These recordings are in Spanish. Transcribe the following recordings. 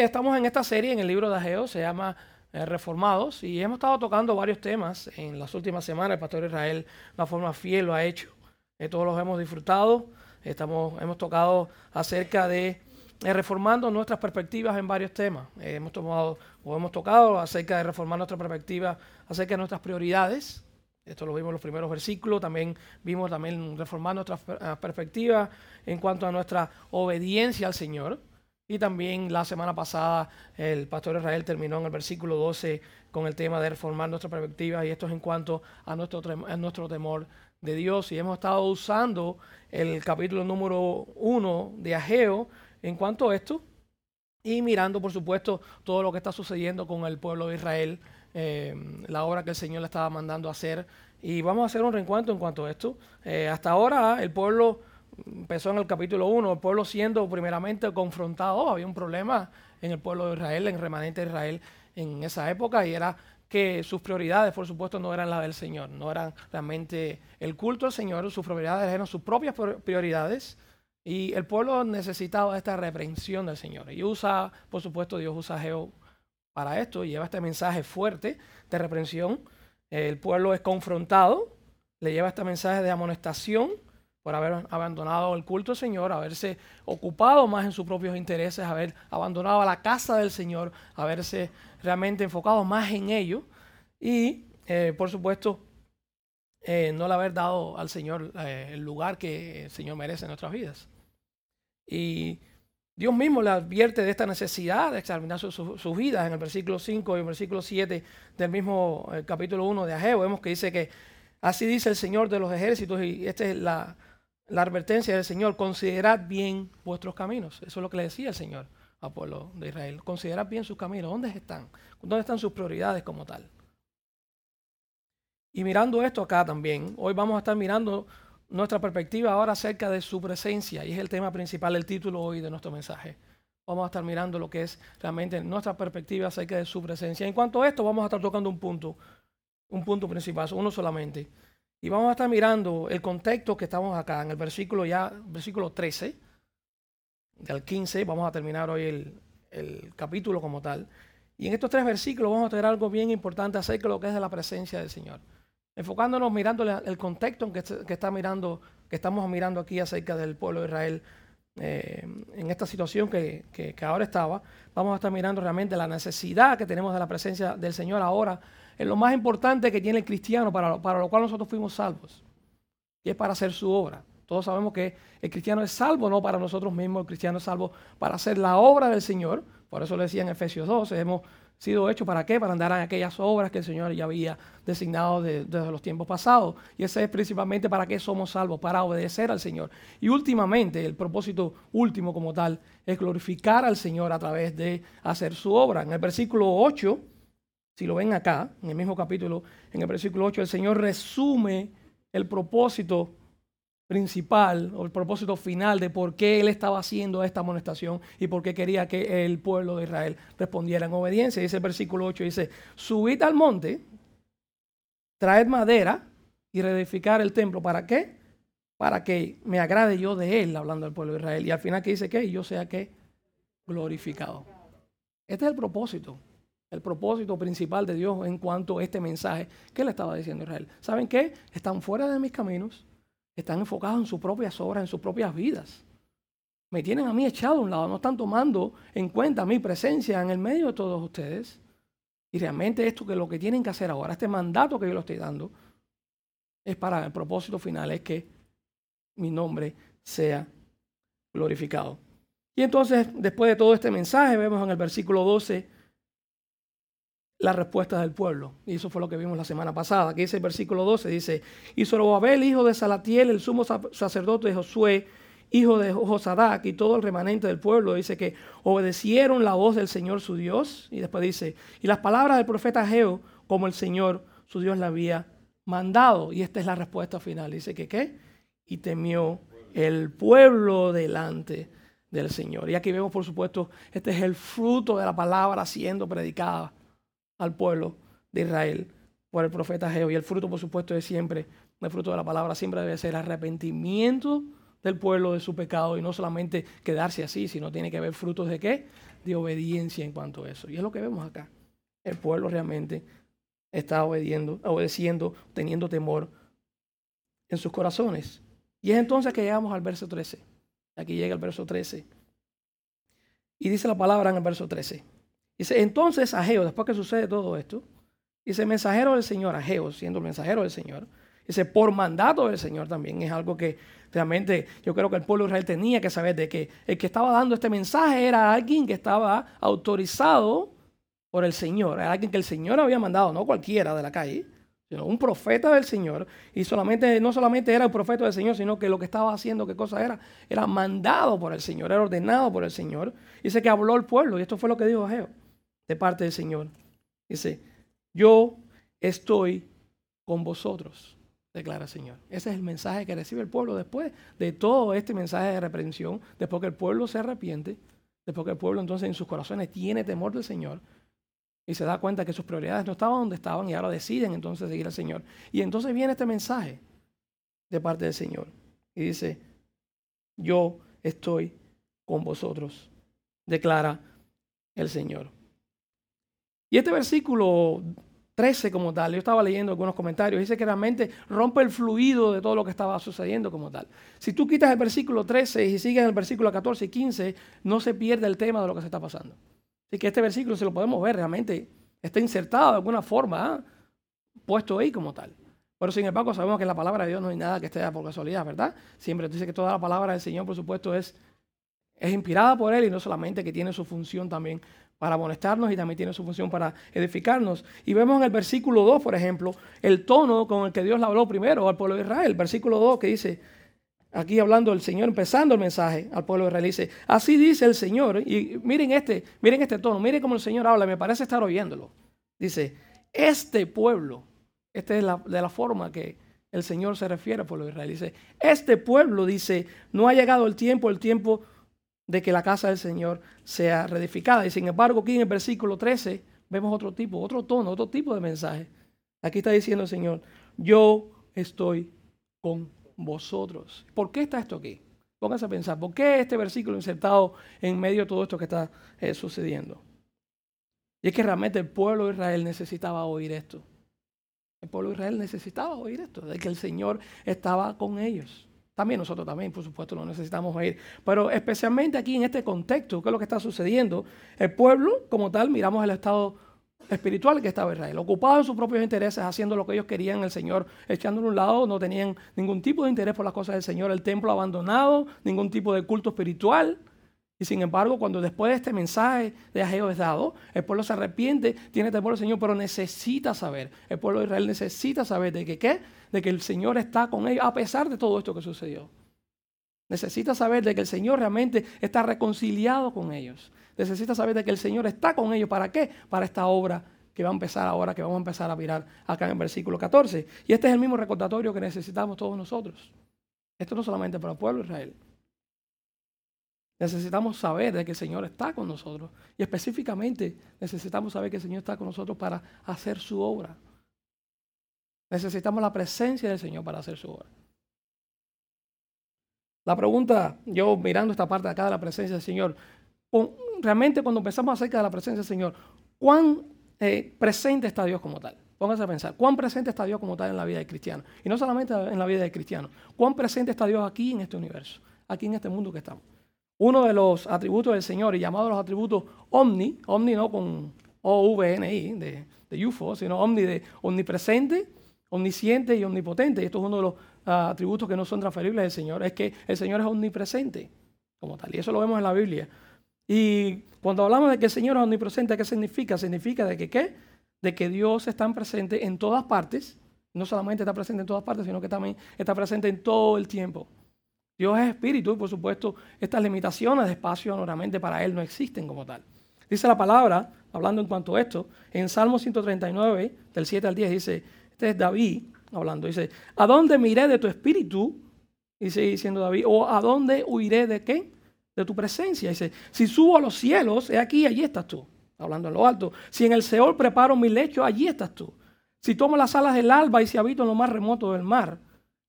Estamos en esta serie en el libro de Ageo, se llama eh, Reformados, y hemos estado tocando varios temas en las últimas semanas. El pastor Israel, de una forma fiel, lo ha hecho. Eh, todos los hemos disfrutado. Estamos, hemos tocado acerca de eh, reformando nuestras perspectivas en varios temas. hemos tomado o hemos tocado acerca de reformar nuestra perspectiva, acerca de nuestras prioridades. Esto lo vimos en los primeros versículos. También vimos también reformar nuestras perspectivas en cuanto a nuestra obediencia al Señor. Y también la semana pasada el pastor Israel terminó en el versículo 12 con el tema de reformar nuestra perspectiva y esto es en cuanto a nuestro, a nuestro temor de Dios. Y hemos estado usando el capítulo número 1 de Ageo en cuanto a esto y mirando, por supuesto, todo lo que está sucediendo con el pueblo de Israel, eh, la obra que el Señor le estaba mandando hacer. Y vamos a hacer un reencuentro en cuanto a esto. Eh, hasta ahora el pueblo empezó en el capítulo 1, el pueblo siendo primeramente confrontado, había un problema en el pueblo de Israel, en el remanente de Israel en esa época, y era que sus prioridades, por supuesto, no eran las del Señor, no eran realmente el culto al Señor, sus prioridades eran sus propias prioridades, y el pueblo necesitaba esta reprensión del Señor. Y usa, por supuesto, Dios usa a Geo para esto, lleva este mensaje fuerte de reprensión. El pueblo es confrontado, le lleva este mensaje de amonestación, por haber abandonado el culto del Señor, haberse ocupado más en sus propios intereses, haber abandonado la casa del Señor, haberse realmente enfocado más en ello y, eh, por supuesto, eh, no le haber dado al Señor eh, el lugar que el Señor merece en nuestras vidas. Y Dios mismo le advierte de esta necesidad de examinar sus vidas en el versículo 5 y el versículo 7 del mismo capítulo 1 de Ageo. Vemos que dice que así dice el Señor de los ejércitos y esta es la, la advertencia del Señor, considerad bien vuestros caminos. Eso es lo que le decía el Señor al pueblo de Israel. Considerad bien sus caminos. ¿Dónde están? ¿Dónde están sus prioridades como tal? Y mirando esto acá también, hoy vamos a estar mirando nuestra perspectiva ahora acerca de su presencia, y es el tema principal, el título hoy de nuestro mensaje. Vamos a estar mirando lo que es realmente nuestra perspectiva acerca de su presencia. En cuanto a esto, vamos a estar tocando un punto, un punto principal, uno solamente. Y vamos a estar mirando el contexto que estamos acá, en el versículo ya, versículo 13, del 15, vamos a terminar hoy el, el capítulo como tal. Y en estos tres versículos vamos a tener algo bien importante acerca de lo que es de la presencia del Señor. Enfocándonos mirando el contexto en que, que, está mirando, que estamos mirando aquí acerca del pueblo de Israel eh, en esta situación que, que, que, ahora estaba, vamos a estar mirando realmente la necesidad que tenemos de la presencia del Señor ahora es lo más importante que tiene el cristiano para, para lo cual nosotros fuimos salvos. Y es para hacer su obra. Todos sabemos que el cristiano es salvo no para nosotros mismos, el cristiano es salvo para hacer la obra del Señor. Por eso le decía en Efesios 12, hemos sido hechos para qué? Para andar en aquellas obras que el Señor ya había designado desde los tiempos pasados. Y ese es principalmente para qué somos salvos, para obedecer al Señor. Y últimamente, el propósito último como tal es glorificar al Señor a través de hacer su obra. En el versículo 8 si lo ven acá, en el mismo capítulo, en el versículo 8, el Señor resume el propósito principal o el propósito final de por qué Él estaba haciendo esta amonestación y por qué quería que el pueblo de Israel respondiera en obediencia. Dice el versículo 8, dice, subid al monte, traed madera y reedificar el templo. ¿Para qué? Para que me agrade yo de Él, hablando del pueblo de Israel. Y al final que dice que yo sea que glorificado. Este es el propósito el propósito principal de Dios en cuanto a este mensaje que le estaba diciendo Israel. ¿Saben qué? Están fuera de mis caminos, están enfocados en sus propias obras, en sus propias vidas. Me tienen a mí echado a un lado, no están tomando en cuenta mi presencia en el medio de todos ustedes. Y realmente esto que lo que tienen que hacer ahora, este mandato que yo le estoy dando, es para el propósito final, es que mi nombre sea glorificado. Y entonces, después de todo este mensaje, vemos en el versículo 12, la respuesta del pueblo. Y eso fue lo que vimos la semana pasada. Aquí dice el versículo 12, dice, y Zorobabel, hijo de Salatiel, el sumo sacerdote de Josué, hijo de Josadac, y todo el remanente del pueblo, dice que obedecieron la voz del Señor su Dios. Y después dice, y las palabras del profeta Geo, como el Señor su Dios le había mandado. Y esta es la respuesta final. Dice que qué? Y temió el pueblo delante del Señor. Y aquí vemos, por supuesto, este es el fruto de la palabra siendo predicada al pueblo de Israel por el profeta Geo. Y el fruto, por supuesto, es siempre, el fruto de la palabra siempre debe ser arrepentimiento del pueblo de su pecado y no solamente quedarse así, sino tiene que haber frutos de qué? De obediencia en cuanto a eso. Y es lo que vemos acá. El pueblo realmente está obediendo, obedeciendo, teniendo temor en sus corazones. Y es entonces que llegamos al verso 13. Aquí llega el verso 13. Y dice la palabra en el verso 13. Dice, entonces Ageo, después que sucede todo esto, dice, mensajero del Señor, Ageo, siendo mensajero del Señor, dice, por mandato del Señor también, es algo que realmente yo creo que el pueblo de Israel tenía que saber de que el que estaba dando este mensaje era alguien que estaba autorizado por el Señor, era alguien que el Señor había mandado, no cualquiera de la calle, sino un profeta del Señor. Y solamente, no solamente era el profeta del Señor, sino que lo que estaba haciendo, ¿qué cosa era? Era mandado por el Señor, era ordenado por el Señor. Dice que habló el pueblo, y esto fue lo que dijo Ageo, de parte del Señor. Dice, yo estoy con vosotros, declara el Señor. Ese es el mensaje que recibe el pueblo después de todo este mensaje de reprensión, después que el pueblo se arrepiente, después que el pueblo entonces en sus corazones tiene temor del Señor y se da cuenta que sus prioridades no estaban donde estaban y ahora deciden entonces seguir al Señor. Y entonces viene este mensaje de parte del Señor y dice, yo estoy con vosotros, declara el Señor. Y este versículo 13 como tal, yo estaba leyendo algunos comentarios, dice que realmente rompe el fluido de todo lo que estaba sucediendo como tal. Si tú quitas el versículo 13 y sigues el versículo 14 y 15, no se pierde el tema de lo que se está pasando. Así que este versículo, si lo podemos ver, realmente está insertado de alguna forma, ¿ah? puesto ahí como tal. Pero sin embargo, sabemos que la palabra de Dios no hay nada que esté por casualidad, ¿verdad? Siempre dice que toda la palabra del Señor, por supuesto, es, es inspirada por Él y no solamente que tiene su función también para amonestarnos y también tiene su función para edificarnos. Y vemos en el versículo 2, por ejemplo, el tono con el que Dios habló primero al pueblo de Israel. Versículo 2 que dice, Aquí hablando el Señor, empezando el mensaje al pueblo de Israel, dice, así dice el Señor, y miren este, miren este tono, miren cómo el Señor habla, me parece estar oyéndolo. Dice, este pueblo, esta es de la forma que el Señor se refiere al pueblo de Israel, dice, este pueblo, dice, no ha llegado el tiempo, el tiempo de que la casa del Señor sea reedificada. Y sin embargo, aquí en el versículo 13 vemos otro tipo, otro tono, otro tipo de mensaje. Aquí está diciendo el Señor, yo estoy con vosotros. ¿Por qué está esto aquí? Pónganse a pensar, ¿por qué este versículo insertado en medio de todo esto que está eh, sucediendo? Y es que realmente el pueblo de Israel necesitaba oír esto. El pueblo de Israel necesitaba oír esto, de que el Señor estaba con ellos. También nosotros también, por supuesto, lo necesitamos oír. Pero especialmente aquí en este contexto, ¿qué es lo que está sucediendo? El pueblo, como tal, miramos el estado espiritual que estaba Israel, ocupado en sus propios intereses, haciendo lo que ellos querían, el Señor echándolo a un lado, no tenían ningún tipo de interés por las cosas del Señor, el templo abandonado, ningún tipo de culto espiritual. Y sin embargo, cuando después de este mensaje de Ageo es dado, el pueblo se arrepiente, tiene temor al Señor, pero necesita saber, el pueblo de Israel necesita saber de que qué, de que el Señor está con ellos, a pesar de todo esto que sucedió. Necesita saber de que el Señor realmente está reconciliado con ellos necesita saber de que el Señor está con ellos. ¿Para qué? Para esta obra que va a empezar ahora, que vamos a empezar a mirar acá en el versículo 14. Y este es el mismo recordatorio que necesitamos todos nosotros. Esto no solamente para el pueblo de Israel. Necesitamos saber de que el Señor está con nosotros. Y específicamente necesitamos saber que el Señor está con nosotros para hacer su obra. Necesitamos la presencia del Señor para hacer su obra. La pregunta, yo mirando esta parte de acá de la presencia del Señor, realmente cuando pensamos acerca de la presencia del Señor, ¿cuán eh, presente está Dios como tal? Póngase a pensar, ¿cuán presente está Dios como tal en la vida del cristiano? Y no solamente en la vida del cristiano, ¿cuán presente está Dios aquí en este universo, aquí en este mundo que estamos? Uno de los atributos del Señor, y llamado los atributos omni, omni no con O-V-N-I, de, de UFO, sino omni de omnipresente, omnisciente y omnipotente. Y esto es uno de los ah, atributos que no son transferibles del Señor, es que el Señor es omnipresente como tal. Y eso lo vemos en la Biblia. Y cuando hablamos de que el Señor es omnipresente, ¿qué significa? Significa de que qué? De que Dios está presente en todas partes. No solamente está presente en todas partes, sino que también está presente en todo el tiempo. Dios es espíritu y por supuesto estas limitaciones de espacio normalmente para Él no existen como tal. Dice la palabra, hablando en cuanto a esto, en Salmo 139, del 7 al 10, dice, este es David hablando, dice, ¿a dónde miré de tu espíritu? Dice diciendo David, o ¿a dónde huiré de qué? de tu presencia. Dice, si subo a los cielos, he aquí, allí estás tú. Hablando en lo alto. Si en el Seol preparo mi lecho, allí estás tú. Si tomo las alas del alba y si habito en lo más remoto del mar,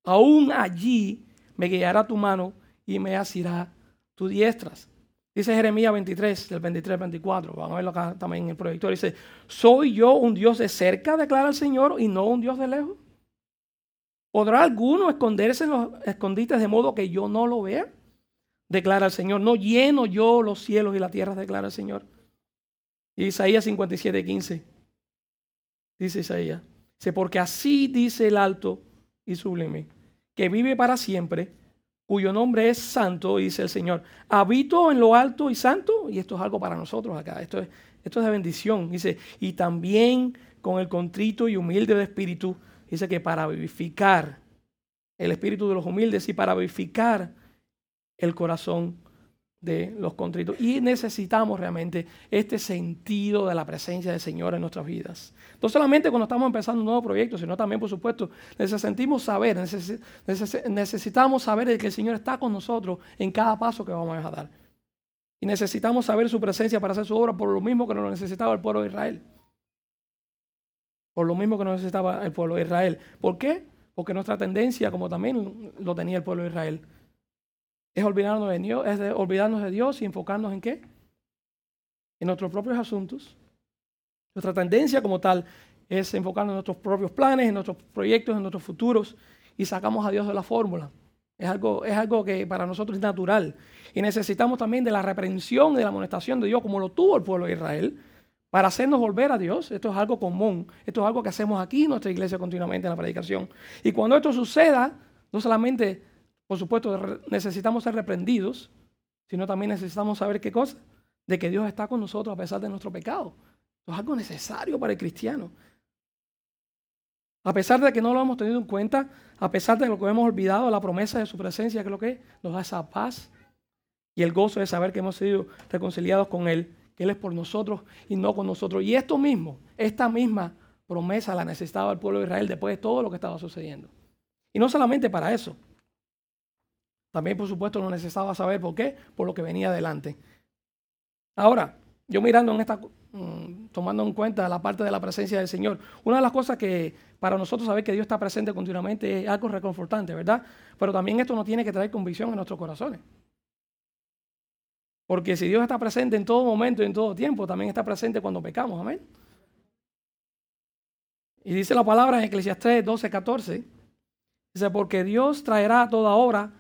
aún allí me guiará tu mano y me asirá tu diestras. Dice Jeremías 23, del 23 al 24. Vamos a verlo acá también en el proyector. Dice, ¿soy yo un Dios de cerca, declara el Señor, y no un Dios de lejos? ¿Podrá alguno esconderse en los escondites de modo que yo no lo vea? Declara el Señor. No lleno yo los cielos y la tierra, declara el Señor. Isaías 57, 15. Dice Isaías. Dice, porque así dice el alto y sublime, que vive para siempre, cuyo nombre es santo, dice el Señor. Habito en lo alto y santo, y esto es algo para nosotros acá. Esto es, esto es de bendición. Dice, y también con el contrito y humilde de espíritu, dice que para vivificar el espíritu de los humildes y para vivificar el corazón de los contritos. Y necesitamos realmente este sentido de la presencia del Señor en nuestras vidas. No solamente cuando estamos empezando un nuevo proyecto, sino también, por supuesto, necesitamos saber, necesitamos saber que el Señor está con nosotros en cada paso que vamos a dar. Y necesitamos saber su presencia para hacer su obra por lo mismo que nos necesitaba el pueblo de Israel. Por lo mismo que nos necesitaba el pueblo de Israel. ¿Por qué? Porque nuestra tendencia, como también lo tenía el pueblo de Israel, es olvidarnos de Dios, es de olvidarnos de Dios y enfocarnos en qué? En nuestros propios asuntos. Nuestra tendencia como tal es enfocarnos en nuestros propios planes, en nuestros proyectos, en nuestros futuros y sacamos a Dios de la fórmula. Es algo, es algo que para nosotros es natural. Y necesitamos también de la reprensión, de la amonestación de Dios, como lo tuvo el pueblo de Israel, para hacernos volver a Dios. Esto es algo común. Esto es algo que hacemos aquí en nuestra iglesia continuamente en la predicación. Y cuando esto suceda, no solamente por supuesto, necesitamos ser reprendidos, sino también necesitamos saber qué cosa, de que Dios está con nosotros a pesar de nuestro pecado. Eso es algo necesario para el cristiano. A pesar de que no lo hemos tenido en cuenta, a pesar de lo que hemos olvidado, la promesa de su presencia, que es lo que nos da esa paz y el gozo de saber que hemos sido reconciliados con Él, que Él es por nosotros y no con nosotros. Y esto mismo, esta misma promesa la necesitaba el pueblo de Israel después de todo lo que estaba sucediendo. Y no solamente para eso, también, por supuesto, lo necesitaba saber por qué, por lo que venía adelante. Ahora, yo mirando en esta, mm, tomando en cuenta la parte de la presencia del Señor, una de las cosas que para nosotros saber que Dios está presente continuamente es algo reconfortante, ¿verdad? Pero también esto no tiene que traer convicción en nuestros corazones. Porque si Dios está presente en todo momento y en todo tiempo, también está presente cuando pecamos, amén. Y dice la palabra en Eclesiastes 12, 14, dice, porque Dios traerá toda obra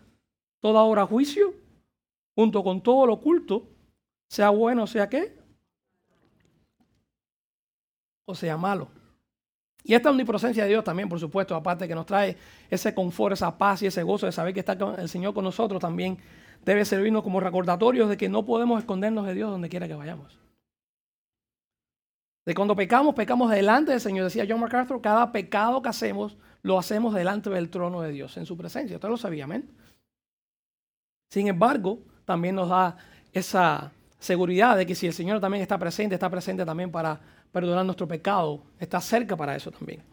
toda hora juicio, junto con todo lo oculto, sea bueno, sea qué, o sea malo. Y esta omnipresencia de Dios también, por supuesto, aparte que nos trae ese confort, esa paz y ese gozo de saber que está el Señor con nosotros, también debe servirnos como recordatorios de que no podemos escondernos de Dios donde quiera que vayamos. De cuando pecamos, pecamos delante del Señor. Decía John MacArthur, cada pecado que hacemos, lo hacemos delante del trono de Dios, en su presencia. Usted lo sabía, amén. Sin embargo, también nos da esa seguridad de que si el Señor también está presente, está presente también para perdonar nuestro pecado, está cerca para eso también.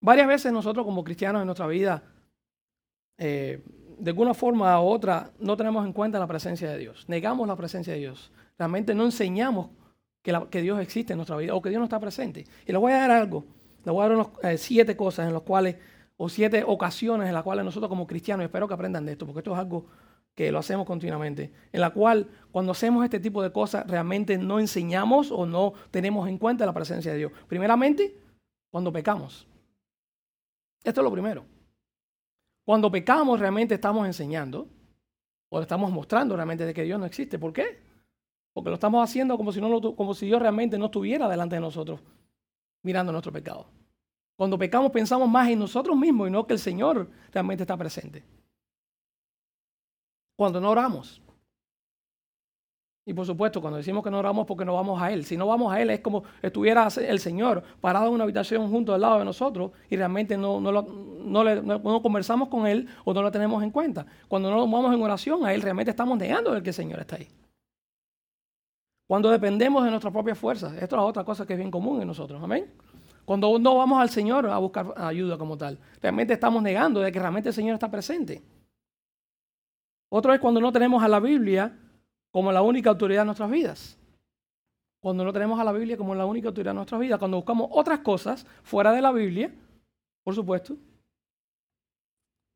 Varias veces nosotros como cristianos en nuestra vida, eh, de alguna forma u otra, no tenemos en cuenta la presencia de Dios. Negamos la presencia de Dios. Realmente no enseñamos que, Dios existe en nuestra vida o que Dios no está presente. Y le voy a dar algo. Le voy a dar eh, siete cosas en las cuales o siete ocasiones en las cuales nosotros como cristianos, espero que aprendan de esto, porque esto es algo que lo hacemos continuamente, en la cual cuando hacemos este tipo de cosas realmente no enseñamos o no tenemos en cuenta la presencia de Dios. Primeramente, cuando pecamos. Esto es lo primero. Cuando pecamos realmente estamos enseñando o estamos mostrando realmente de que Dios no existe. ¿Por qué? Porque lo estamos haciendo como si, como si Dios realmente no estuviera delante de nosotros mirando nuestro pecado. Cuando pecamos pensamos más en nosotros mismos y no que el Señor realmente está presente. Cuando no oramos. Y por supuesto, cuando decimos que no oramos porque no vamos a Él. Si no vamos a Él es como estuviera el Señor parado en una habitación junto al lado de nosotros y realmente no, no, no, conversamos con Él o no lo tenemos en cuenta. Cuando no vamos en oración a Él, realmente estamos negando que el Señor está ahí. Cuando dependemos de nuestras propias fuerzas. Esto es otra cosa que es bien común en nosotros. Amén. Cuando no vamos al Señor a buscar ayuda como tal, realmente estamos negando de que realmente el Señor está presente. Otro es cuando no tenemos a la Biblia como la única autoridad en nuestras vidas. Cuando no tenemos a la Biblia como la única autoridad en nuestras vidas. Cuando buscamos otras cosas fuera de la Biblia, por supuesto,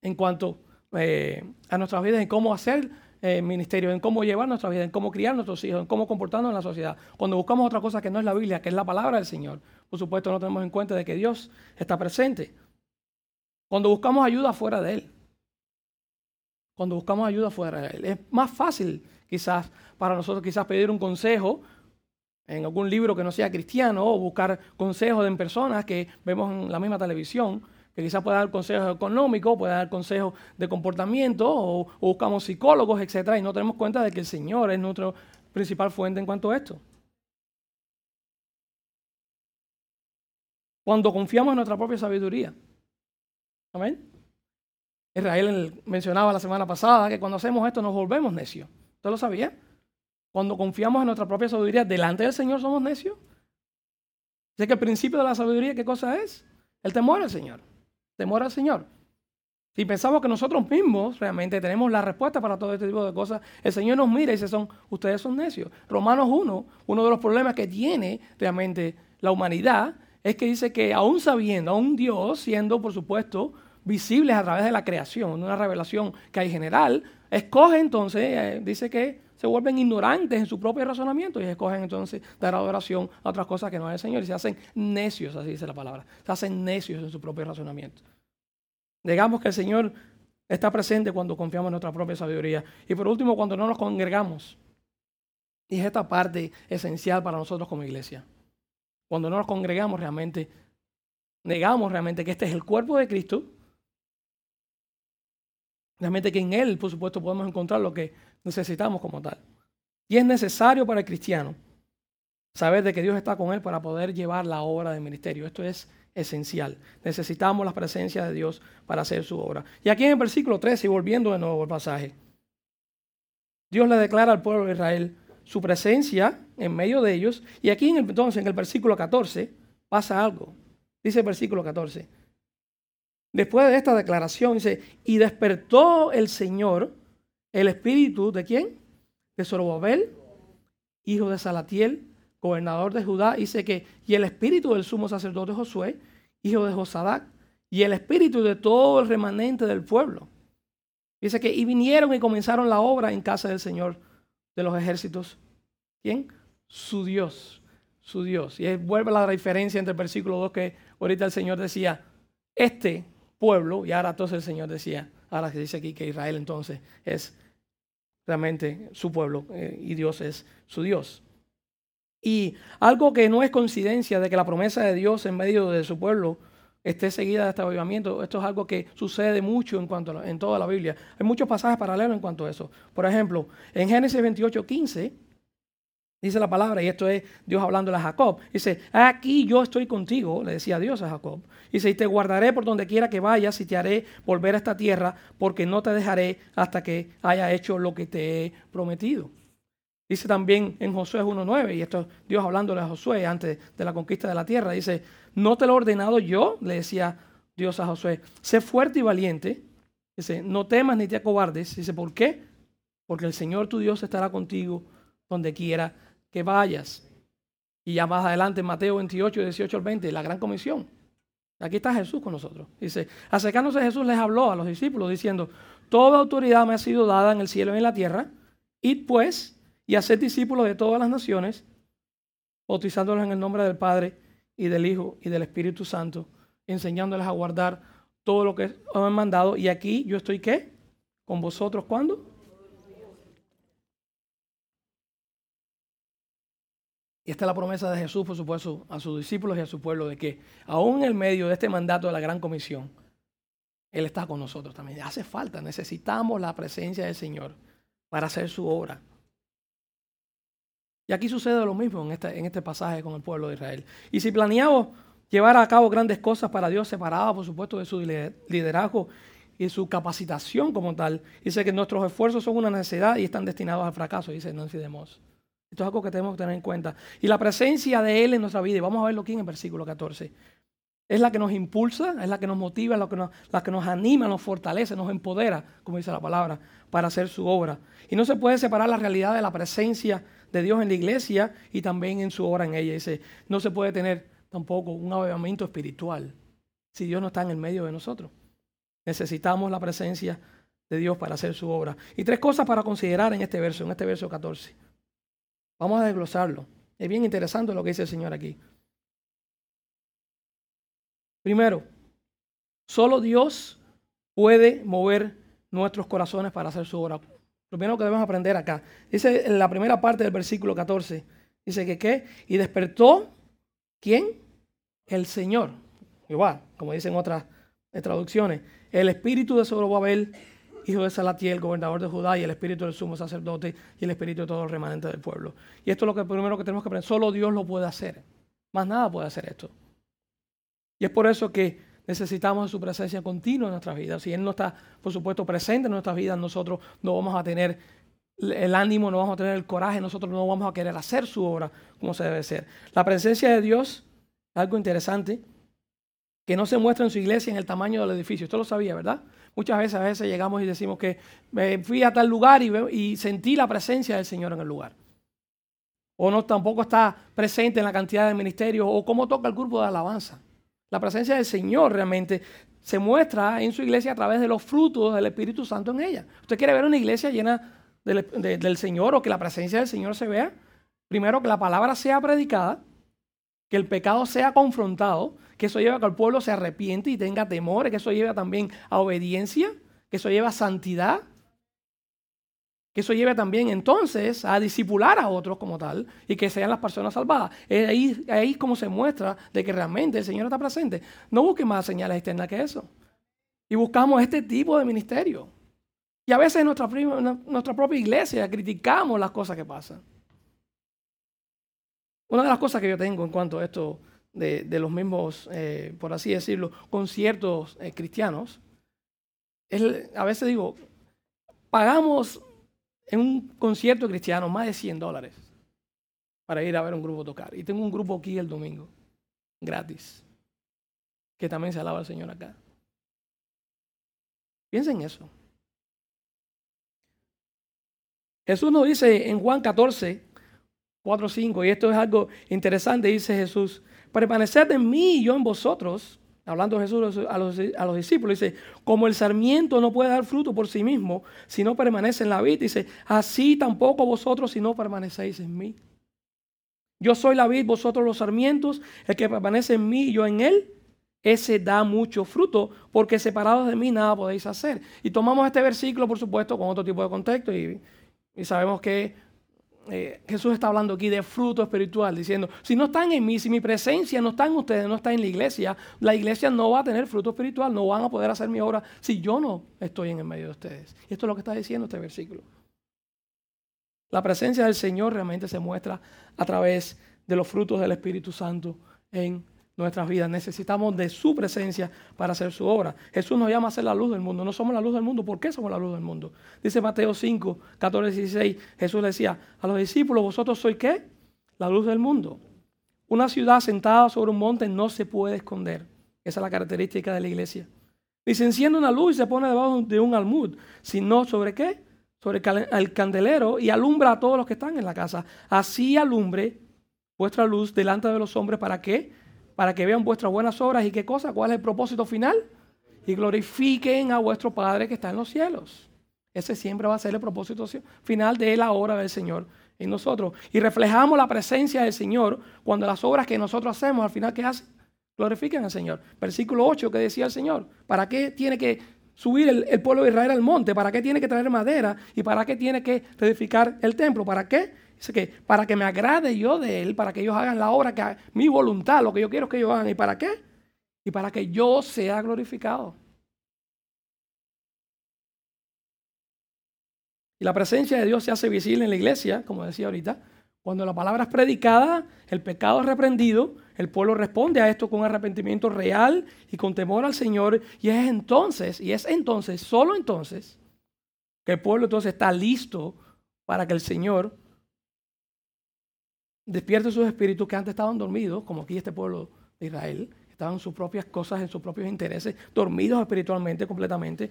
en cuanto eh, a nuestras vidas, en cómo hacer eh, ministerio, en cómo llevar nuestra vida, en cómo criar nuestros hijos, en cómo comportarnos en la sociedad. Cuando buscamos otra cosa que no es la Biblia, que es la palabra del Señor, por supuesto no tenemos en cuenta de que Dios está presente. Cuando buscamos ayuda fuera de Él, cuando buscamos ayuda fuera de Él, es más fácil quizás para nosotros quizás pedir un consejo en algún libro que no sea cristiano o buscar consejos en personas que vemos en la misma televisión que quizás pueda dar consejos económicos, pueda dar consejos de comportamiento, o, buscamos psicólogos, etcétera, y no tenemos cuenta de que el Señor es nuestra principal fuente en cuanto a esto. Cuando confiamos en nuestra propia sabiduría. Amén. Israel mencionaba la semana pasada que cuando hacemos esto nos volvemos necios. ¿Usted lo sabía? Cuando confiamos en nuestra propia sabiduría delante del Señor somos necios. Sé que el principio de la sabiduría, ¿qué cosa es? El temor al Señor temor al Señor. Si pensamos que nosotros mismos realmente tenemos la respuesta para todo este tipo de cosas, el Señor nos mira y dice, son, ustedes son necios. Romanos 1, uno de los problemas que tiene realmente la humanidad, es que dice que aún sabiendo, aún Dios siendo, por supuesto, visibles a través de la creación, una revelación que hay general, escoge entonces, eh, dice que se vuelven ignorantes en su propio razonamiento y escogen entonces dar adoración a otras cosas que no es el Señor y se hacen necios, así dice la palabra, se hacen necios en su propio razonamiento. Digamos que el Señor está presente cuando confiamos en nuestra propia sabiduría. Y por último, cuando no nos congregamos. Y es esta parte esencial para nosotros como iglesia. Cuando no nos congregamos realmente, negamos realmente que este es el cuerpo de Cristo. Realmente que en Él, por supuesto, podemos encontrar lo que necesitamos como tal. Y es necesario para el cristiano saber de que Dios está con él para poder llevar la obra del ministerio. Esto es esencial. Necesitamos la presencia de Dios para hacer su obra. Y aquí en el versículo 13, y volviendo de nuevo al pasaje, Dios le declara al pueblo de Israel su presencia en medio de ellos. Y aquí entonces en el versículo 14 pasa algo. Dice el versículo 14. Después de esta declaración dice, y despertó el Señor el espíritu de quién? De Zorobabel, hijo de Salatiel, gobernador de Judá, dice que, y el espíritu del sumo sacerdote Josué, hijo de Josadac, y el espíritu de todo el remanente del pueblo. Dice que, y vinieron y comenzaron la obra en casa del Señor de los ejércitos. ¿Quién? Su Dios, su Dios. Y vuelve la diferencia entre el versículo 2 que ahorita el Señor decía, este pueblo, y ahora entonces el Señor decía, ahora se dice aquí que Israel entonces es realmente su pueblo eh, y Dios es su Dios. Y algo que no es coincidencia de que la promesa de Dios en medio de su pueblo esté seguida de este avivamiento, esto es algo que sucede mucho en cuanto en toda la Biblia. Hay muchos pasajes paralelos en cuanto a eso. Por ejemplo, en Génesis 28, 15, Dice la palabra, y esto es Dios hablando a Jacob. Dice, aquí yo estoy contigo, le decía Dios a Jacob. Dice, y te guardaré por donde quiera que vayas y te haré volver a esta tierra, porque no te dejaré hasta que haya hecho lo que te he prometido. Dice también en Josué 1.9, y esto es Dios hablándole a Josué antes de la conquista de la tierra. Dice, no te lo he ordenado yo, le decía Dios a Josué, sé fuerte y valiente. Dice, no temas ni te acobardes. Dice, ¿por qué? Porque el Señor tu Dios estará contigo donde quiera que vayas. Y ya más adelante, Mateo 28, 18 al 20, la gran comisión. Aquí está Jesús con nosotros. Dice, acercándose Jesús les habló a los discípulos diciendo, toda autoridad me ha sido dada en el cielo y en la tierra. Id pues y haced discípulos de todas las naciones, bautizándolos en el nombre del Padre y del Hijo y del Espíritu Santo, enseñándoles a guardar todo lo que os han mandado. Y aquí yo estoy qué? Con vosotros, ¿cuándo? Y esta es la promesa de Jesús, por supuesto, a sus discípulos y a su pueblo, de que aún en el medio de este mandato de la gran comisión, Él está con nosotros también. Hace falta, necesitamos la presencia del Señor para hacer su obra. Y aquí sucede lo mismo en este, en este pasaje con el pueblo de Israel. Y si planeamos llevar a cabo grandes cosas para Dios, separadas, por supuesto, de su liderazgo y su capacitación como tal, dice que nuestros esfuerzos son una necesidad y están destinados al fracaso, dice Nancy de Moss. Esto es algo que tenemos que tener en cuenta. Y la presencia de Él en nuestra vida, y vamos a verlo aquí en el versículo 14, es la que nos impulsa, es la que nos motiva, es la que nos, la que nos anima, nos fortalece, nos empodera, como dice la palabra, para hacer su obra. Y no se puede separar la realidad de la presencia de Dios en la iglesia y también en su obra en ella. Dice, no se puede tener tampoco un avivamiento espiritual si Dios no está en el medio de nosotros. Necesitamos la presencia de Dios para hacer su obra. Y tres cosas para considerar en este verso, en este verso 14. Vamos a desglosarlo. Es bien interesante lo que dice el Señor aquí. Primero, solo Dios puede mover nuestros corazones para hacer su obra. Lo primero que debemos aprender acá. Dice en la primera parte del versículo 14. Dice que qué? Y despertó, ¿quién? El Señor. Igual, como dicen otras traducciones. El espíritu de Zorobabel, hijo de Salatiel, gobernador de Judá, y el espíritu del sumo sacerdote, y el espíritu de todo el remanente del pueblo. Y esto es lo que primero que tenemos que aprender. Solo Dios lo puede hacer. Más nada puede hacer esto. Y es por eso que necesitamos su presencia continua en nuestras vidas. Si Él no está, por supuesto, presente en nuestras vidas, nosotros no vamos a tener el ánimo, no vamos a tener el coraje, nosotros no vamos a querer hacer su obra como se debe ser. La presencia de Dios, algo interesante, que no se muestra en su iglesia en el tamaño del edificio. Usted lo sabía, ¿verdad? Muchas veces a veces llegamos y decimos que me fui a tal lugar y, y sentí la presencia del Señor en el lugar. O no tampoco está presente en la cantidad de ministerios o cómo toca el grupo de alabanza. La presencia del Señor realmente se muestra en su iglesia a través de los frutos del Espíritu Santo en ella. Usted quiere ver una iglesia llena del, Señor o que la presencia del Señor se vea. Primero, que la palabra sea predicada, que el pecado sea confrontado, que eso lleva a que el pueblo se arrepiente y tenga temor, que eso lleva también a obediencia, que eso lleva a santidad, que eso lleve también entonces a disipular a otros como tal y que sean las personas salvadas. Es ahí, ahí como se muestra de que realmente el Señor está presente. No busquen más señales externas que eso. Y buscamos este tipo de ministerio. Y a veces en nuestra, nuestra propia iglesia criticamos las cosas que pasan. Una de las cosas que yo tengo en cuanto a esto de, los mismos, eh, por así decirlo, conciertos eh, cristianos, a veces digo, pagamos en un concierto cristiano más de 100 dólares para ir a ver un grupo tocar. Y tengo un grupo aquí el domingo, gratis, que también se alaba al Señor acá. Piensen en eso. Jesús nos dice en Juan 14, 4, 5, y esto es algo interesante, dice Jesús, permaneced en mí y yo en vosotros hablando Jesús a los, discípulos, dice, como el sarmiento no puede dar fruto por sí mismo si no permanece en la vid, dice, así tampoco vosotros si no permanecéis en mí. Yo soy la vid, vosotros los sarmientos, el que permanece en mí y yo en él, ese da mucho fruto, porque separados de mí nada podéis hacer. Y tomamos este versículo, por supuesto, con otro tipo de contexto y sabemos que eh, Jesús está hablando aquí de fruto espiritual, diciendo, si no están en mí, si mi presencia no está en ustedes, no está en la iglesia, la iglesia no va a tener fruto espiritual, no van a poder hacer mi obra si yo no estoy en el medio de ustedes. Y esto es lo que está diciendo este versículo. La presencia del Señor realmente se muestra a través de los frutos del Espíritu Santo en nuestras vidas. Necesitamos de su presencia para hacer su obra. Jesús nos llama a ser la luz del mundo. No somos la luz del mundo. ¿Por qué somos la luz del mundo? Dice Mateo 5, 14, 16. Jesús decía a los discípulos, vosotros sois qué? La luz del mundo. Una ciudad sentada sobre un monte no se puede esconder. Esa es la característica de la iglesia. Ni se enciende una luz y se pone debajo de un almud, sino sobre qué? Sobre el candelero y alumbra a todos los que están en la casa. Así alumbre vuestra luz delante de los hombres para qué? Para que vean vuestras buenas obras y qué cosa, cuál es el propósito final. Y glorifiquen a vuestro Padre que está en los cielos. Ese siempre va a ser el propósito final de la obra del Señor en nosotros. Y reflejamos la presencia del Señor cuando las obras que nosotros hacemos, al final, ¿qué hacen? Glorifican al Señor. Versículo 8 que decía el Señor. ¿Para qué tiene que subir el, pueblo de Israel al monte? ¿Para qué tiene que traer madera? ¿Y para qué tiene que edificar el templo? ¿Para qué? Dice que para que me agrade yo de Él, para que ellos hagan la obra que mi voluntad, lo que yo quiero que ellos hagan. ¿Y para qué? Y para que yo sea glorificado. Y la presencia de Dios se hace visible en la iglesia, como decía ahorita. Cuando la palabra es predicada, el pecado es reprendido, el pueblo responde a esto con arrepentimiento real y con temor al Señor. Y es entonces, y es entonces, solo entonces, que el pueblo entonces está listo para que el Señor despierte sus espíritus que antes estaban dormidos, como aquí este pueblo de Israel, estaban en sus propias cosas, en sus propios intereses, dormidos espiritualmente completamente.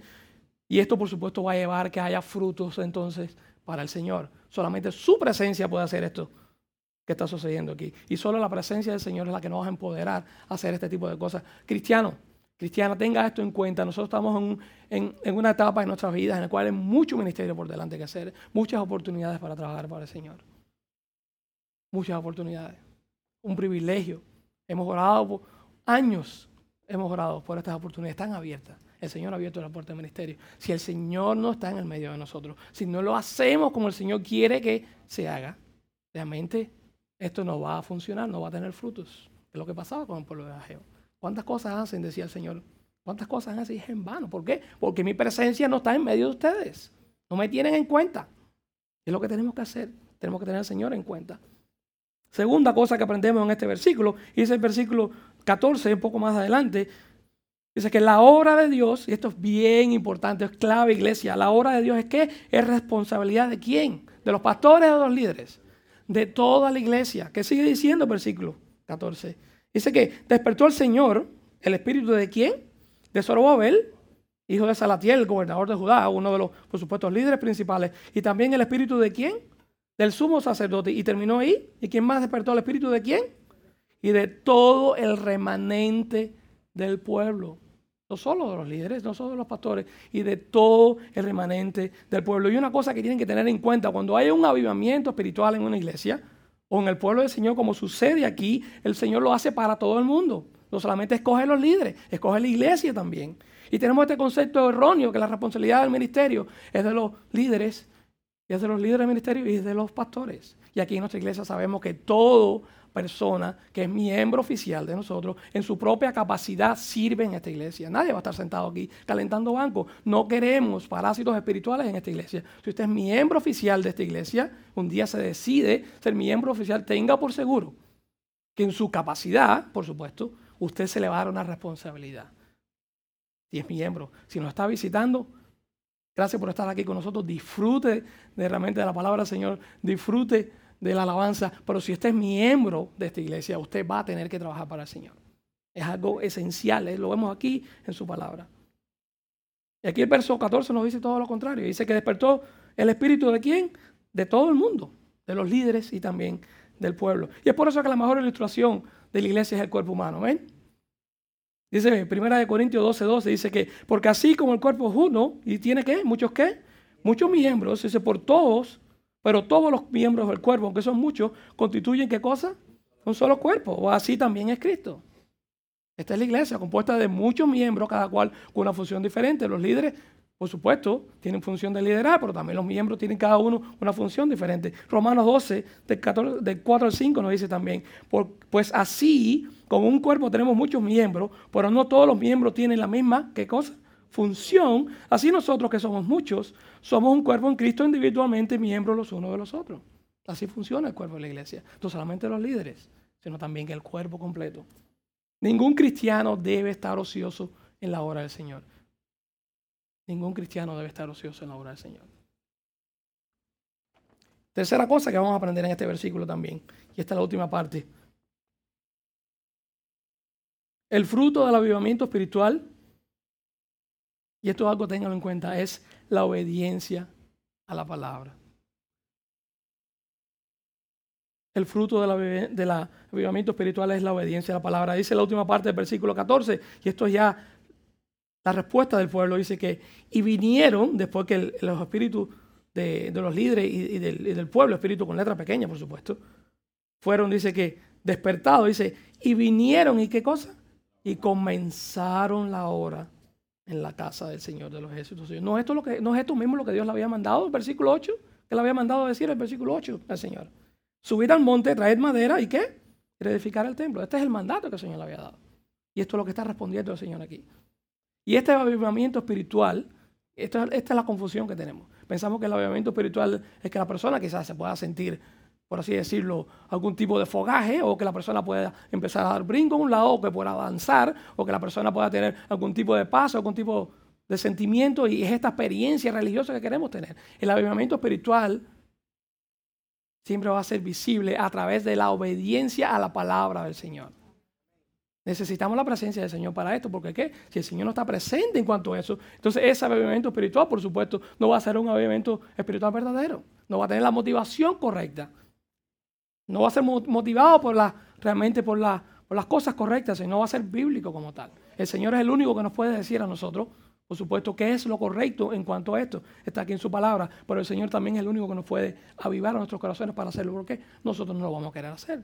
Y esto, por supuesto, va a llevar que haya frutos entonces para el Señor. Solamente su presencia puede hacer esto que está sucediendo aquí. Y solo la presencia del Señor es la que nos va a empoderar a hacer este tipo de cosas. Cristiano, cristiana tenga esto en cuenta. Nosotros estamos en, una etapa de nuestras vidas en la cual hay mucho ministerio por delante que hacer, muchas oportunidades para trabajar para el Señor. Muchas oportunidades. Un privilegio. Hemos orado por años, hemos orado por estas oportunidades tan abiertas. El Señor ha abierto la puerta del ministerio. Si el Señor no está en el medio de nosotros, si no lo hacemos como el Señor quiere que se haga, realmente esto no va a funcionar, no va a tener frutos. Es lo que pasaba con el pueblo de Ageo. ¿Cuántas cosas hacen? Decía el Señor. ¿Cuántas cosas hacen? es en vano. ¿Por qué? Porque mi presencia no está en medio de ustedes. No me tienen en cuenta. Es lo que tenemos que hacer. Tenemos que tener al Señor en cuenta. Segunda cosa que aprendemos en este versículo, y es el versículo 14, un poco más adelante, dice que la obra de Dios, y esto es bien importante, es clave iglesia, la obra de Dios es que es responsabilidad de quién? ¿De los pastores o de los líderes? De toda la iglesia. ¿Qué sigue diciendo el versículo 14? Dice que despertó el Señor, el espíritu de quién? De Zorobabel, hijo de Salatiel, el gobernador de Judá, uno de los, por supuesto, líderes principales. Y también el espíritu de quién? Del sumo sacerdote. Y terminó ahí. ¿Y quién más despertó el espíritu de quién? Y de todo el remanente del pueblo. No solo de los líderes, no solo de los pastores, y de todo el remanente del pueblo. Y una cosa que tienen que tener en cuenta, cuando hay un avivamiento espiritual en una iglesia, o en el pueblo del Señor, como sucede aquí, el Señor lo hace para todo el mundo. No solamente escoge los líderes, escoge la iglesia también. Y tenemos este concepto erróneo que la responsabilidad del ministerio es de los líderes, es de los líderes del ministerio y es de los pastores. Y aquí en nuestra iglesia sabemos que todo persona que es miembro oficial de nosotros, en su propia capacidad sirve en esta iglesia. Nadie va a estar sentado aquí calentando bancos. No queremos parásitos espirituales en esta iglesia. Si usted es miembro oficial de esta iglesia, un día se decide ser miembro oficial, tenga por seguro que en su capacidad, por supuesto, usted se le va a dar una responsabilidad. Si es miembro, si nos está visitando, gracias por estar aquí con nosotros. Disfrute de realmente de la palabra del Señor. Disfrute de la alabanza, pero si usted es miembro de esta iglesia, usted va a tener que trabajar para el Señor. Es algo esencial, ¿eh? lo vemos aquí en su palabra. Y aquí el verso 14 nos dice todo lo contrario. Dice que despertó el espíritu de quién? De todo el mundo, de los líderes y también del pueblo. Y es por eso que la mejor ilustración de la iglesia es el cuerpo humano. ¿ven? Dice Primera de Corintios 12, 12, dice que porque así como el cuerpo es uno y tiene qué, muchos qué, muchos miembros, dice por todos pero todos los miembros del cuerpo, aunque son muchos, constituyen qué cosa? Un solo cuerpo. O así también es Cristo. Esta es la iglesia, compuesta de muchos miembros, cada cual con una función diferente. Los líderes, por supuesto, tienen función de liderar, pero también los miembros tienen cada uno una función diferente. Romanos 12, del, 4 al 5, nos dice también, pues así, como un cuerpo tenemos muchos miembros, pero no todos los miembros tienen la misma, ¿qué cosa? función, así nosotros que somos muchos, somos un cuerpo en Cristo individualmente miembros los unos de los otros. Así funciona el cuerpo de la iglesia. No solamente los líderes, sino también el cuerpo completo. Ningún cristiano debe estar ocioso en la hora del Señor. Ningún cristiano debe estar ocioso en la hora del Señor. Tercera cosa que vamos a aprender en este versículo también, y esta es la última parte. El fruto del avivamiento espiritual y esto es algo ténganlo en cuenta, es la obediencia a la palabra. El fruto del avivamiento espiritual es la obediencia a la palabra. Dice la última parte del versículo 14, y esto es ya la respuesta del pueblo, dice que, y vinieron, después que los espíritus de, los líderes y, del, pueblo, espíritu con letra pequeña, por supuesto, fueron, dice que, despertados, dice, y vinieron, ¿y qué cosa? Y comenzaron la hora en la casa del Señor de los ejércitos. No es no es esto mismo lo que Dios le había mandado, el versículo 8, que le había mandado decir el versículo 8 al Señor. Subir al monte, traer madera y qué? Reedificar el templo. Este es el mandato que el Señor le había dado. Y esto es lo que está respondiendo el Señor aquí. Y este avivamiento espiritual, esta es la confusión que tenemos. Pensamos que el avivamiento espiritual es que la persona quizás se pueda sentir por así decirlo, algún tipo de fogaje o que la persona pueda empezar a dar brinco a un lado o que pueda avanzar o que la persona pueda tener algún tipo de paso, algún tipo de sentimiento y es esta experiencia religiosa que queremos tener. El avivamiento espiritual siempre va a ser visible a través de la obediencia a la palabra del Señor. Necesitamos la presencia del Señor para esto, porque ¿qué? Si el Señor no está presente en cuanto a eso, entonces ese avivamiento espiritual, por supuesto, no va a ser un avivamiento espiritual verdadero. No va a tener la motivación correcta. No va a ser motivado por la, realmente por la, por las cosas correctas y no va a ser bíblico como tal. El Señor es el único que nos puede decir a nosotros, por supuesto, qué es lo correcto en cuanto a esto. Está aquí en su palabra, pero el Señor también es el único que nos puede avivar a nuestros corazones para hacerlo, porque nosotros no lo vamos a querer hacer.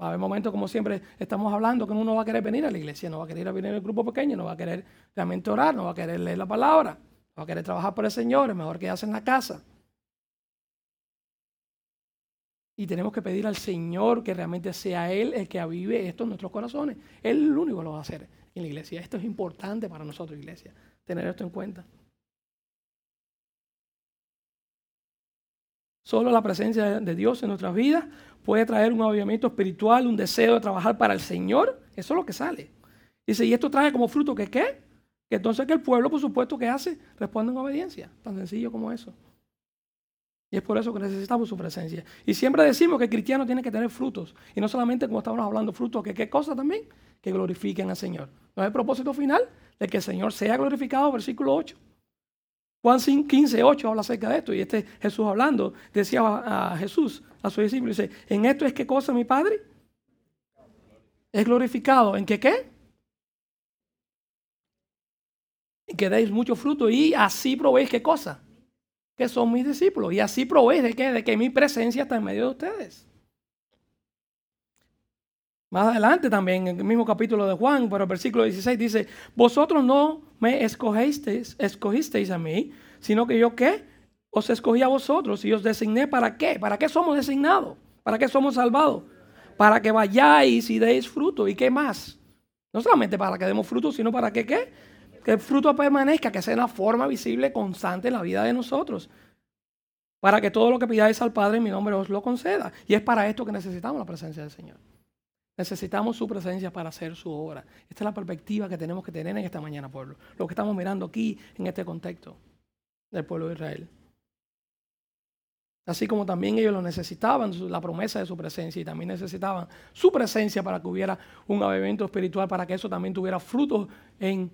Va a haber momentos, como siempre estamos hablando, que uno no va a querer venir a la iglesia, no va a querer venir al grupo pequeño, no va a querer realmente orar, no va a querer leer la palabra, no va a querer trabajar por el Señor, es mejor que en la casa. Y tenemos que pedir al Señor que realmente sea Él el que avive esto en nuestros corazones. Él es el único que lo va a hacer en la iglesia. Esto es importante para nosotros, iglesia, tener esto en cuenta. Solo la presencia de Dios en nuestras vidas puede traer un avivamiento espiritual, un deseo de trabajar para el Señor. Eso es lo que sale. Dice, y esto trae como fruto que qué? Que entonces que el pueblo, por supuesto, que hace? Responde en obediencia. Tan sencillo como eso. Y es por eso que necesitamos su presencia. Y siempre decimos que el cristiano tiene que tener frutos. Y no solamente como estamos hablando, frutos, que qué cosa también? Que glorifiquen al Señor. No es el propósito final de que el Señor sea glorificado, versículo 8. Juan 15, 8 habla acerca de esto. Y este Jesús hablando, decía a Jesús, a su discípulo, dice, ¿en esto es qué cosa mi Padre? Es glorificado. ¿En qué qué? En que deis mucho fruto y así probéis qué cosa que son mis discípulos. Y así probéis de que, de que mi presencia está en medio de ustedes. Más adelante también, en el mismo capítulo de Juan, pero el versículo 16 dice, vosotros no me escogisteis, escogisteis a mí, sino que yo qué? Os escogí a vosotros y os designé para qué? ¿Para qué somos designados? ¿Para qué somos salvados? Para que vayáis y deis fruto. ¿Y qué más? No solamente para que demos fruto, sino para que qué? que el fruto permanezca, que sea una forma visible, constante en la vida de nosotros. Para que todo lo que pidáis al Padre en mi nombre os lo conceda. Y es para esto que necesitamos la presencia del Señor. Necesitamos su presencia para hacer su obra. Esta es la perspectiva que tenemos que tener en esta mañana, pueblo. Lo que estamos mirando aquí en este contexto del pueblo de Israel. Así como también ellos lo necesitaban, la promesa de su presencia, y también necesitaban su presencia para que hubiera un avivamiento espiritual, para que eso también tuviera frutos en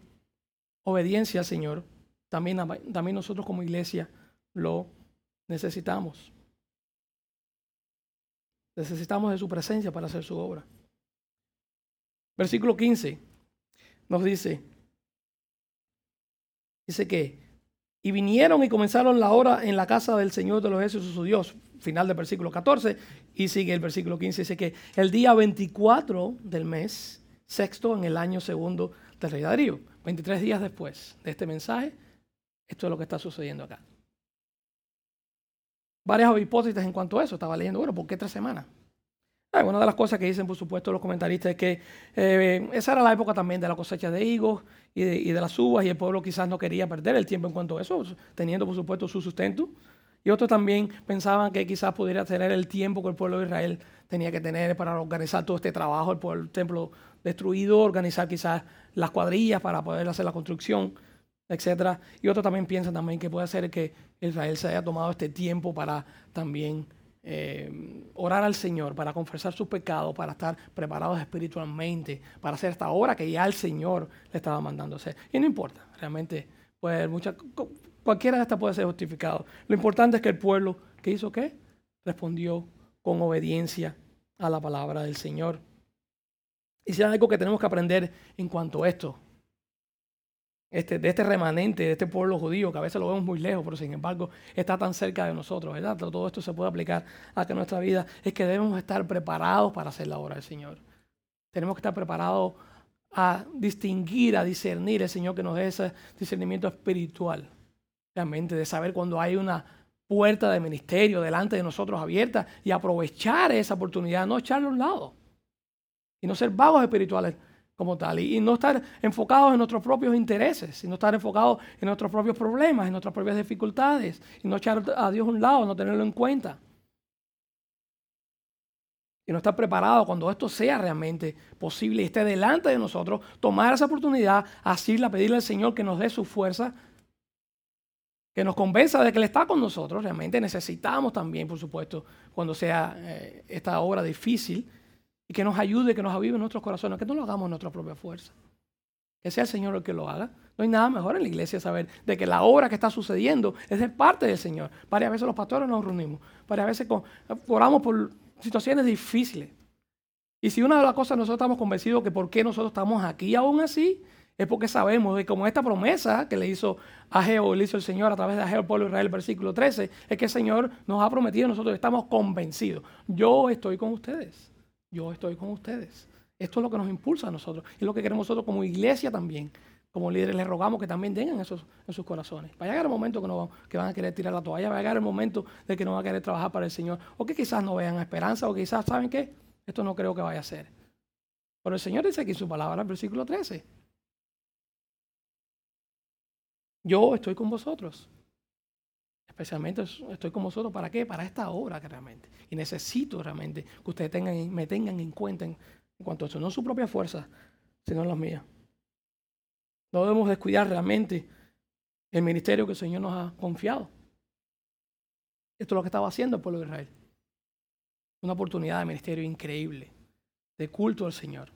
obediencia al Señor, también, también nosotros como iglesia lo necesitamos. Necesitamos de su presencia para hacer su obra. Versículo 15 nos dice, dice que, y vinieron y comenzaron la hora en la casa del Señor de los ejércitos, su Dios. Final del versículo 14 y sigue el versículo 15, dice que el día 24 del mes, sexto en el año segundo del rey Darío. 23 días después de este mensaje, esto es lo que está sucediendo acá. Varias hipótesis en cuanto a eso. Estaba leyendo, bueno, ¿por qué tres semanas? Una de las cosas que dicen, por supuesto, los comentaristas es que eh, esa era la época también de la cosecha de higos y de, las uvas y el pueblo quizás no quería perder el tiempo en cuanto a eso, teniendo, por supuesto, su sustento. Y otros también pensaban que quizás pudiera tener el tiempo que el pueblo de Israel tenía que tener para organizar todo este trabajo, el, el templo destruido, organizar quizás las cuadrillas para poder hacer la construcción, etc. Y otros también piensan también que puede ser que Israel se haya tomado este tiempo para también eh, orar al Señor, para confesar sus pecados, para estar preparados espiritualmente, para hacer esta obra que ya el Señor le estaba mandando hacer. Y no importa, realmente muchas, cualquiera de estas puede ser justificado. Lo importante es que el pueblo, ¿qué hizo qué? Respondió con obediencia a la palabra del Señor. Y si hay algo que tenemos que aprender en cuanto a esto, este, de este remanente, de este pueblo judío, que a veces lo vemos muy lejos, pero sin embargo está tan cerca de nosotros, ¿verdad? Todo esto se puede aplicar a que nuestra vida es que debemos estar preparados para hacer la obra del Señor. Tenemos que estar preparados a distinguir, a discernir el Señor que nos dé ese discernimiento espiritual, realmente, de saber cuando hay una puerta de ministerio delante de nosotros abierta y aprovechar esa oportunidad, no echarlo a un lado y no ser vagos espirituales como tal, y, no estar enfocados en nuestros propios intereses, sino estar enfocados en nuestros propios problemas, en nuestras propias dificultades, y no echar a Dios a un lado, no tenerlo en cuenta. Y no estar preparado cuando esto sea realmente posible y esté delante de nosotros, tomar esa oportunidad, asirla, pedirle al Señor que nos dé su fuerza, que nos convenza de que Él está con nosotros. Realmente necesitamos también, por supuesto, cuando sea eh, esta obra difícil, y que nos ayude, que nos avive en nuestros corazones, que no lo hagamos en nuestra propia fuerza. Que sea el Señor el que lo haga. No hay nada mejor en la iglesia saber de que la obra que está sucediendo es de parte del Señor. Varias veces los pastores nos reunimos, varias veces oramos por situaciones difíciles. Y si una de las cosas nosotros estamos convencidos que por qué nosotros estamos aquí aún así, es porque sabemos que como esta promesa que le hizo a Geo, le hizo el Señor a través de Ageo, el pueblo de Israel, versículo 13, es que el Señor nos ha prometido, nosotros estamos convencidos. Yo estoy con ustedes, yo estoy con ustedes. Esto es lo que nos impulsa a nosotros y lo que queremos nosotros como iglesia también. Como líderes les rogamos que también tengan eso en sus corazones. Va a llegar el momento que, no, que van a querer tirar la toalla, va a llegar el momento de que no van a querer trabajar para el Señor, o que quizás no vean esperanza, o quizás, ¿saben qué? Esto no creo que vaya a ser. Pero el Señor dice aquí en su palabra, el versículo 13, Yo estoy con vosotros. Especialmente estoy con vosotros para qué? Para esta obra que realmente. Y necesito realmente que ustedes me tengan en cuenta en, cuanto a eso. No su propia fuerza, sino las mías. No debemos descuidar realmente el ministerio que el Señor nos ha confiado. Esto es lo que estaba haciendo el pueblo de Israel. Una oportunidad de ministerio increíble, de culto al Señor.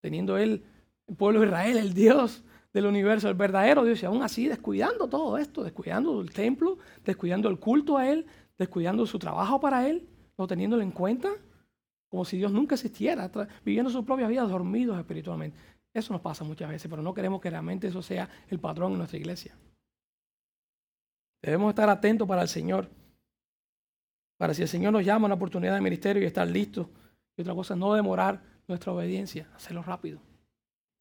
Teniendo él, el pueblo de Israel, el Dios del universo, el verdadero Dios, y aún así descuidando todo esto, descuidando el templo, descuidando el culto a Él, descuidando su trabajo para Él, no teniéndolo en cuenta, como si Dios nunca existiera, viviendo su propia vida dormidos espiritualmente. Eso nos pasa muchas veces, pero no queremos que realmente eso sea el patrón en nuestra iglesia. Debemos estar atentos para el Señor, para si el Señor nos llama a una oportunidad de ministerio y estar listos. Y otra cosa, no demorar nuestra obediencia, hacerlo rápido.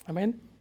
Amén.